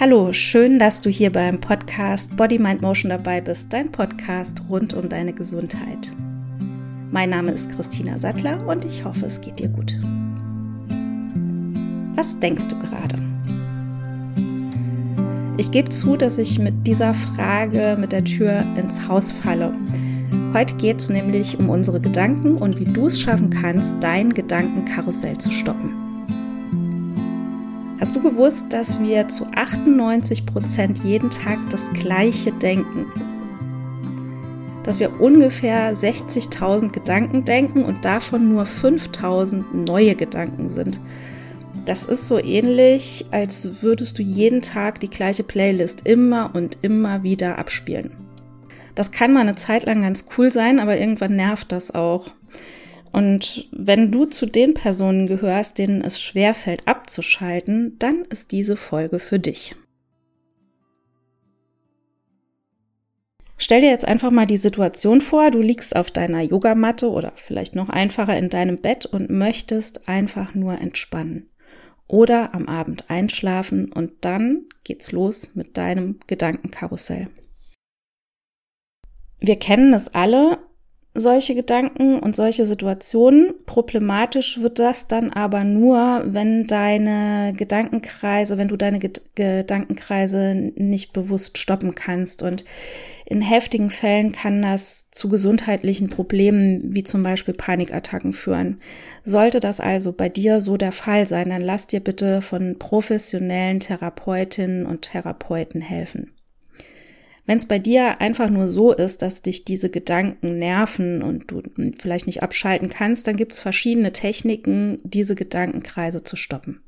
Hallo, schön, dass du hier beim Podcast Body Mind Motion dabei bist, dein Podcast rund um deine Gesundheit. Mein Name ist Christina Sattler und ich hoffe, es geht dir gut. Was denkst du gerade? Ich gebe zu, dass ich mit dieser Frage mit der Tür ins Haus falle. Heute geht es nämlich um unsere Gedanken und wie du es schaffen kannst, dein Gedankenkarussell zu stoppen. Hast du gewusst, dass wir zu 98 Prozent jeden Tag das Gleiche denken? Dass wir ungefähr 60.000 Gedanken denken und davon nur 5.000 neue Gedanken sind. Das ist so ähnlich, als würdest du jeden Tag die gleiche Playlist immer und immer wieder abspielen. Das kann mal eine Zeit lang ganz cool sein, aber irgendwann nervt das auch. Und wenn du zu den Personen gehörst, denen es schwerfällt abzuschalten, dann ist diese Folge für dich. Stell dir jetzt einfach mal die Situation vor, du liegst auf deiner Yogamatte oder vielleicht noch einfacher in deinem Bett und möchtest einfach nur entspannen. Oder am Abend einschlafen und dann geht's los mit deinem Gedankenkarussell. Wir kennen es alle, solche Gedanken und solche Situationen. Problematisch wird das dann aber nur, wenn deine Gedankenkreise, wenn du deine Ged Gedankenkreise nicht bewusst stoppen kannst. Und in heftigen Fällen kann das zu gesundheitlichen Problemen wie zum Beispiel Panikattacken führen. Sollte das also bei dir so der Fall sein, dann lass dir bitte von professionellen Therapeutinnen und Therapeuten helfen. Wenn es bei dir einfach nur so ist, dass dich diese Gedanken nerven und du vielleicht nicht abschalten kannst, dann gibt es verschiedene Techniken, diese Gedankenkreise zu stoppen.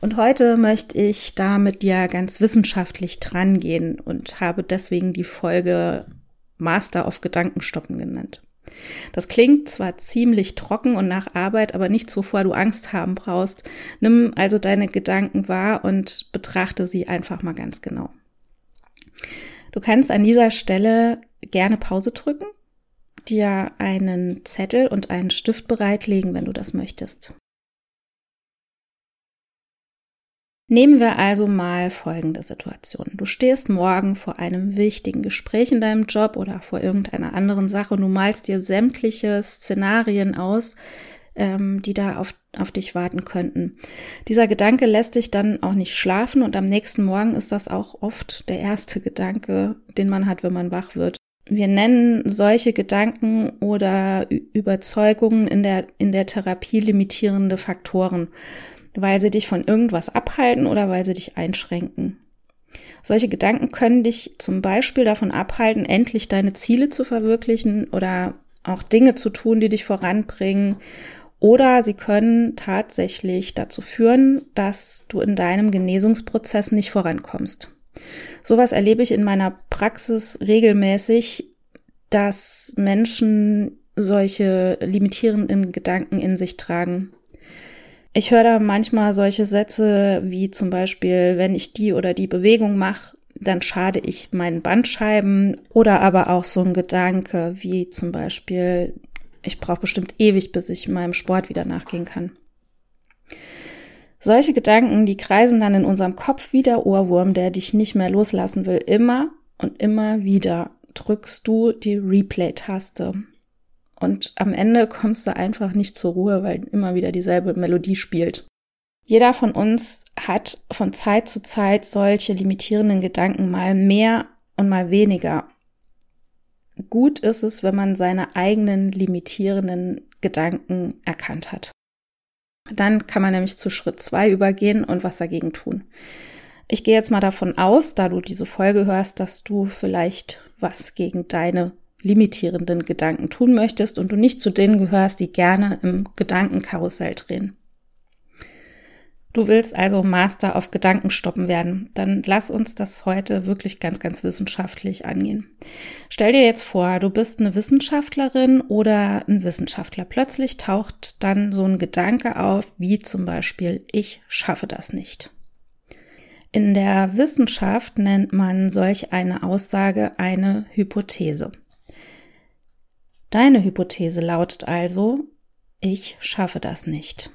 Und heute möchte ich da mit dir ganz wissenschaftlich drangehen und habe deswegen die Folge Master of Gedankenstoppen genannt. Das klingt zwar ziemlich trocken und nach Arbeit, aber nichts, wovor du Angst haben brauchst. Nimm also deine Gedanken wahr und betrachte sie einfach mal ganz genau. Du kannst an dieser Stelle gerne Pause drücken, dir einen Zettel und einen Stift bereitlegen, wenn du das möchtest. Nehmen wir also mal folgende Situation. Du stehst morgen vor einem wichtigen Gespräch in deinem Job oder vor irgendeiner anderen Sache und du malst dir sämtliche Szenarien aus, ähm, die da auf, auf dich warten könnten. Dieser Gedanke lässt dich dann auch nicht schlafen und am nächsten Morgen ist das auch oft der erste Gedanke, den man hat, wenn man wach wird. Wir nennen solche Gedanken oder Überzeugungen in der, in der Therapie limitierende Faktoren, weil sie dich von irgendwas abhalten oder weil sie dich einschränken. Solche Gedanken können dich zum Beispiel davon abhalten, endlich deine Ziele zu verwirklichen oder auch Dinge zu tun, die dich voranbringen oder sie können tatsächlich dazu führen, dass du in deinem Genesungsprozess nicht vorankommst. Sowas erlebe ich in meiner Praxis regelmäßig, dass Menschen solche limitierenden Gedanken in sich tragen. Ich höre da manchmal solche Sätze wie zum Beispiel, wenn ich die oder die Bewegung mache, dann schade ich meinen Bandscheiben oder aber auch so ein Gedanke wie zum Beispiel, ich brauche bestimmt ewig, bis ich meinem Sport wieder nachgehen kann. Solche Gedanken, die kreisen dann in unserem Kopf wie der Ohrwurm, der dich nicht mehr loslassen will. Immer und immer wieder drückst du die Replay-Taste. Und am Ende kommst du einfach nicht zur Ruhe, weil immer wieder dieselbe Melodie spielt. Jeder von uns hat von Zeit zu Zeit solche limitierenden Gedanken mal mehr und mal weniger. Gut ist es, wenn man seine eigenen limitierenden Gedanken erkannt hat. Dann kann man nämlich zu Schritt zwei übergehen und was dagegen tun. Ich gehe jetzt mal davon aus, da du diese Folge hörst, dass du vielleicht was gegen deine limitierenden Gedanken tun möchtest und du nicht zu denen gehörst, die gerne im Gedankenkarussell drehen. Du willst also Master auf Gedankenstoppen werden. Dann lass uns das heute wirklich ganz, ganz wissenschaftlich angehen. Stell dir jetzt vor, du bist eine Wissenschaftlerin oder ein Wissenschaftler. Plötzlich taucht dann so ein Gedanke auf, wie zum Beispiel, ich schaffe das nicht. In der Wissenschaft nennt man solch eine Aussage eine Hypothese. Deine Hypothese lautet also, ich schaffe das nicht.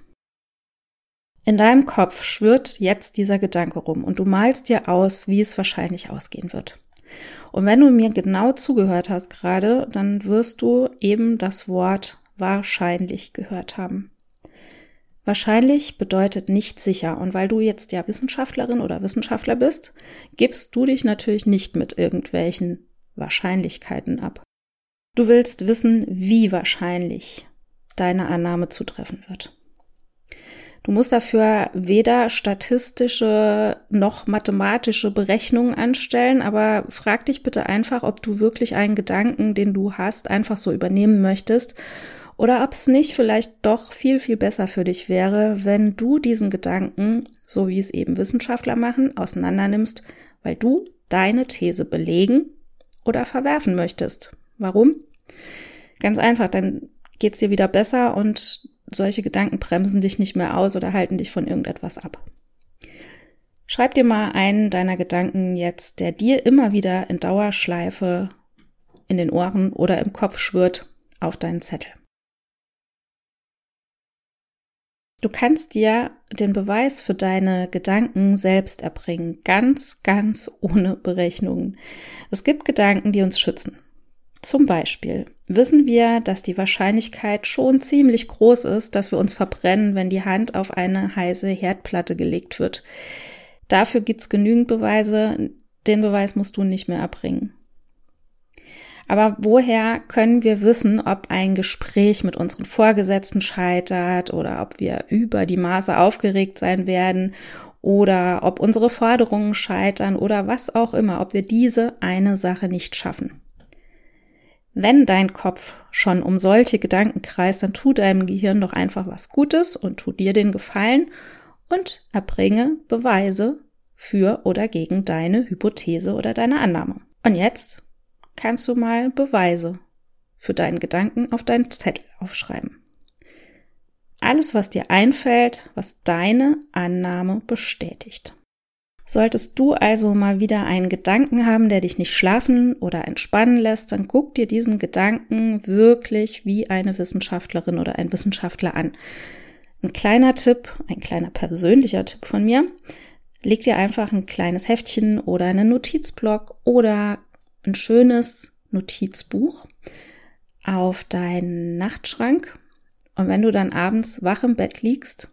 In deinem Kopf schwirrt jetzt dieser Gedanke rum und du malst dir aus, wie es wahrscheinlich ausgehen wird. Und wenn du mir genau zugehört hast gerade, dann wirst du eben das Wort wahrscheinlich gehört haben. Wahrscheinlich bedeutet nicht sicher. Und weil du jetzt ja Wissenschaftlerin oder Wissenschaftler bist, gibst du dich natürlich nicht mit irgendwelchen Wahrscheinlichkeiten ab. Du willst wissen, wie wahrscheinlich deine Annahme zutreffen wird. Du musst dafür weder statistische noch mathematische Berechnungen anstellen, aber frag dich bitte einfach, ob du wirklich einen Gedanken, den du hast, einfach so übernehmen möchtest oder ob es nicht vielleicht doch viel, viel besser für dich wäre, wenn du diesen Gedanken, so wie es eben Wissenschaftler machen, auseinandernimmst, weil du deine These belegen oder verwerfen möchtest. Warum? Ganz einfach, dann geht's dir wieder besser und solche Gedanken bremsen dich nicht mehr aus oder halten dich von irgendetwas ab. Schreib dir mal einen deiner Gedanken jetzt, der dir immer wieder in Dauerschleife in den Ohren oder im Kopf schwirrt, auf deinen Zettel. Du kannst dir den Beweis für deine Gedanken selbst erbringen, ganz, ganz ohne Berechnungen. Es gibt Gedanken, die uns schützen. Zum Beispiel wissen wir, dass die Wahrscheinlichkeit schon ziemlich groß ist, dass wir uns verbrennen, wenn die Hand auf eine heiße Herdplatte gelegt wird. Dafür gibt's genügend Beweise, den Beweis musst du nicht mehr erbringen. Aber woher können wir wissen, ob ein Gespräch mit unseren Vorgesetzten scheitert oder ob wir über die Maße aufgeregt sein werden oder ob unsere Forderungen scheitern oder was auch immer, ob wir diese eine Sache nicht schaffen? Wenn dein Kopf schon um solche Gedanken kreist, dann tu deinem Gehirn doch einfach was Gutes und tu dir den Gefallen und erbringe Beweise für oder gegen deine Hypothese oder deine Annahme. Und jetzt kannst du mal Beweise für deinen Gedanken auf deinen Zettel aufschreiben. Alles, was dir einfällt, was deine Annahme bestätigt. Solltest du also mal wieder einen Gedanken haben, der dich nicht schlafen oder entspannen lässt, dann guck dir diesen Gedanken wirklich wie eine Wissenschaftlerin oder ein Wissenschaftler an. Ein kleiner Tipp, ein kleiner persönlicher Tipp von mir. Leg dir einfach ein kleines Heftchen oder einen Notizblock oder ein schönes Notizbuch auf deinen Nachtschrank. Und wenn du dann abends wach im Bett liegst,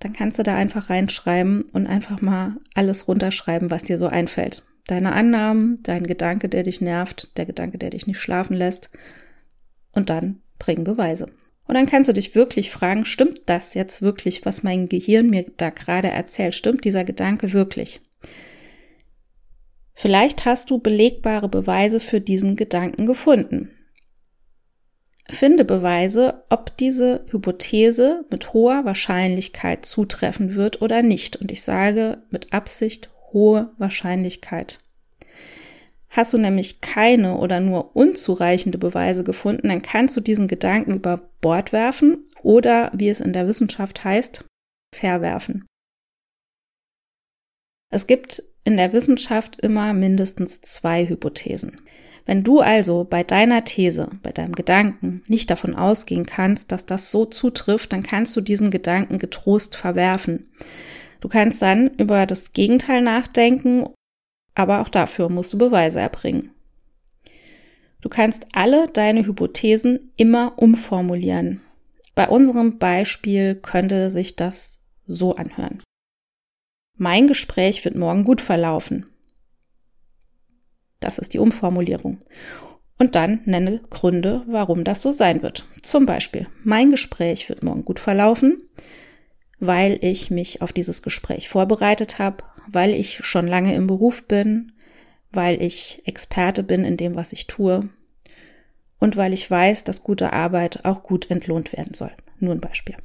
dann kannst du da einfach reinschreiben und einfach mal alles runterschreiben, was dir so einfällt. Deine Annahmen, dein Gedanke, der dich nervt, der Gedanke, der dich nicht schlafen lässt. Und dann bring Beweise. Und dann kannst du dich wirklich fragen, stimmt das jetzt wirklich, was mein Gehirn mir da gerade erzählt? Stimmt dieser Gedanke wirklich? Vielleicht hast du belegbare Beweise für diesen Gedanken gefunden. Finde Beweise, ob diese Hypothese mit hoher Wahrscheinlichkeit zutreffen wird oder nicht. Und ich sage mit Absicht hohe Wahrscheinlichkeit. Hast du nämlich keine oder nur unzureichende Beweise gefunden, dann kannst du diesen Gedanken über Bord werfen oder, wie es in der Wissenschaft heißt, verwerfen. Es gibt in der Wissenschaft immer mindestens zwei Hypothesen. Wenn du also bei deiner These, bei deinem Gedanken nicht davon ausgehen kannst, dass das so zutrifft, dann kannst du diesen Gedanken getrost verwerfen. Du kannst dann über das Gegenteil nachdenken, aber auch dafür musst du Beweise erbringen. Du kannst alle deine Hypothesen immer umformulieren. Bei unserem Beispiel könnte sich das so anhören. Mein Gespräch wird morgen gut verlaufen. Das ist die Umformulierung. Und dann nenne Gründe, warum das so sein wird. Zum Beispiel, mein Gespräch wird morgen gut verlaufen, weil ich mich auf dieses Gespräch vorbereitet habe, weil ich schon lange im Beruf bin, weil ich Experte bin in dem, was ich tue und weil ich weiß, dass gute Arbeit auch gut entlohnt werden soll. Nur ein Beispiel.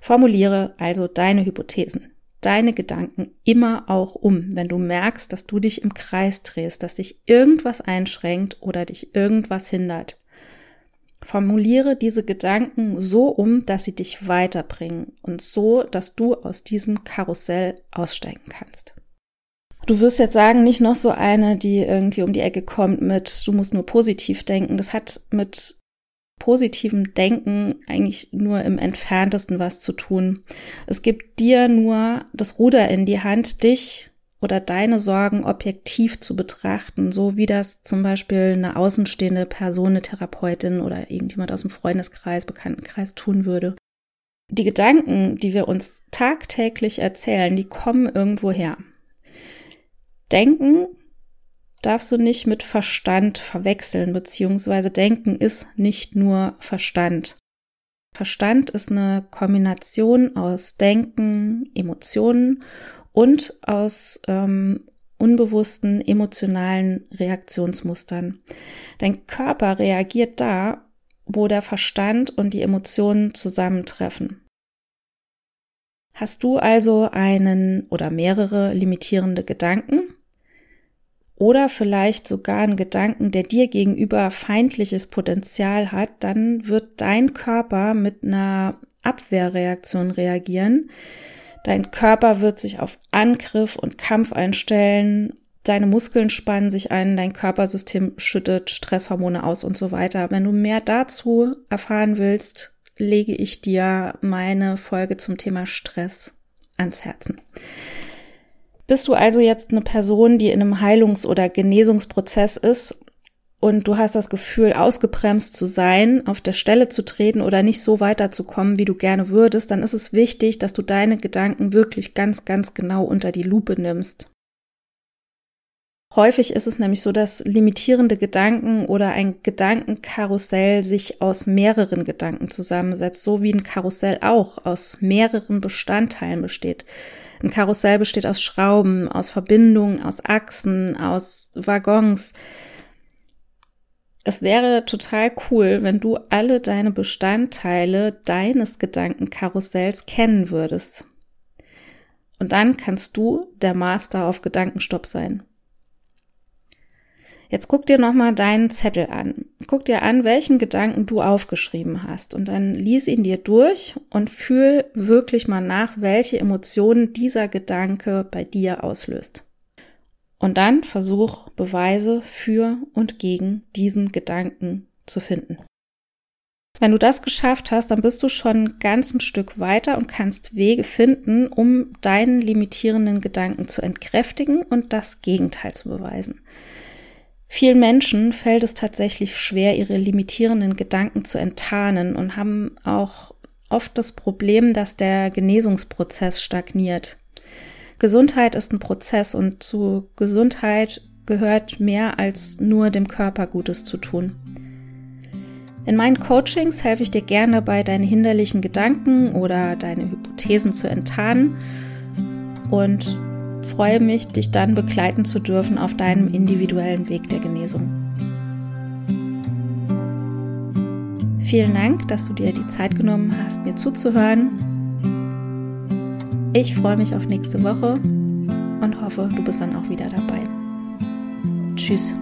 Formuliere also deine Hypothesen deine Gedanken immer auch um, wenn du merkst, dass du dich im Kreis drehst, dass dich irgendwas einschränkt oder dich irgendwas hindert. Formuliere diese Gedanken so um, dass sie dich weiterbringen und so, dass du aus diesem Karussell aussteigen kannst. Du wirst jetzt sagen, nicht noch so eine, die irgendwie um die Ecke kommt mit, du musst nur positiv denken. Das hat mit positivem Denken eigentlich nur im entferntesten was zu tun. Es gibt dir nur das Ruder in die Hand, dich oder deine Sorgen objektiv zu betrachten, so wie das zum Beispiel eine außenstehende Person, eine Therapeutin oder irgendjemand aus dem Freundeskreis, Bekanntenkreis tun würde. Die Gedanken, die wir uns tagtäglich erzählen, die kommen irgendwo her. Denken darfst du nicht mit Verstand verwechseln, beziehungsweise Denken ist nicht nur Verstand. Verstand ist eine Kombination aus Denken, Emotionen und aus ähm, unbewussten emotionalen Reaktionsmustern. Dein Körper reagiert da, wo der Verstand und die Emotionen zusammentreffen. Hast du also einen oder mehrere limitierende Gedanken, oder vielleicht sogar einen Gedanken, der dir gegenüber feindliches Potenzial hat, dann wird dein Körper mit einer Abwehrreaktion reagieren. Dein Körper wird sich auf Angriff und Kampf einstellen. Deine Muskeln spannen sich ein, dein Körpersystem schüttet Stresshormone aus und so weiter. Wenn du mehr dazu erfahren willst, lege ich dir meine Folge zum Thema Stress ans Herzen. Bist du also jetzt eine Person, die in einem Heilungs- oder Genesungsprozess ist und du hast das Gefühl, ausgebremst zu sein, auf der Stelle zu treten oder nicht so weiterzukommen, wie du gerne würdest, dann ist es wichtig, dass du deine Gedanken wirklich ganz, ganz genau unter die Lupe nimmst. Häufig ist es nämlich so, dass limitierende Gedanken oder ein Gedankenkarussell sich aus mehreren Gedanken zusammensetzt, so wie ein Karussell auch aus mehreren Bestandteilen besteht. Ein Karussell besteht aus Schrauben, aus Verbindungen, aus Achsen, aus Waggons. Es wäre total cool, wenn du alle deine Bestandteile deines Gedankenkarussells kennen würdest. Und dann kannst du der Master auf Gedankenstopp sein. Jetzt guck dir nochmal deinen Zettel an. Guck dir an, welchen Gedanken du aufgeschrieben hast und dann lies ihn dir durch und fühl wirklich mal nach, welche Emotionen dieser Gedanke bei dir auslöst. Und dann versuch Beweise für und gegen diesen Gedanken zu finden. Wenn du das geschafft hast, dann bist du schon ganz ein Stück weiter und kannst Wege finden, um deinen limitierenden Gedanken zu entkräftigen und das Gegenteil zu beweisen. Vielen Menschen fällt es tatsächlich schwer, ihre limitierenden Gedanken zu enttarnen und haben auch oft das Problem, dass der Genesungsprozess stagniert. Gesundheit ist ein Prozess und zu Gesundheit gehört mehr als nur dem Körper Gutes zu tun. In meinen Coachings helfe ich dir gerne dabei, deine hinderlichen Gedanken oder deine Hypothesen zu enttarnen und freue mich, dich dann begleiten zu dürfen auf deinem individuellen Weg der Genesung. Vielen Dank, dass du dir die Zeit genommen hast, mir zuzuhören. Ich freue mich auf nächste Woche und hoffe, du bist dann auch wieder dabei. Tschüss.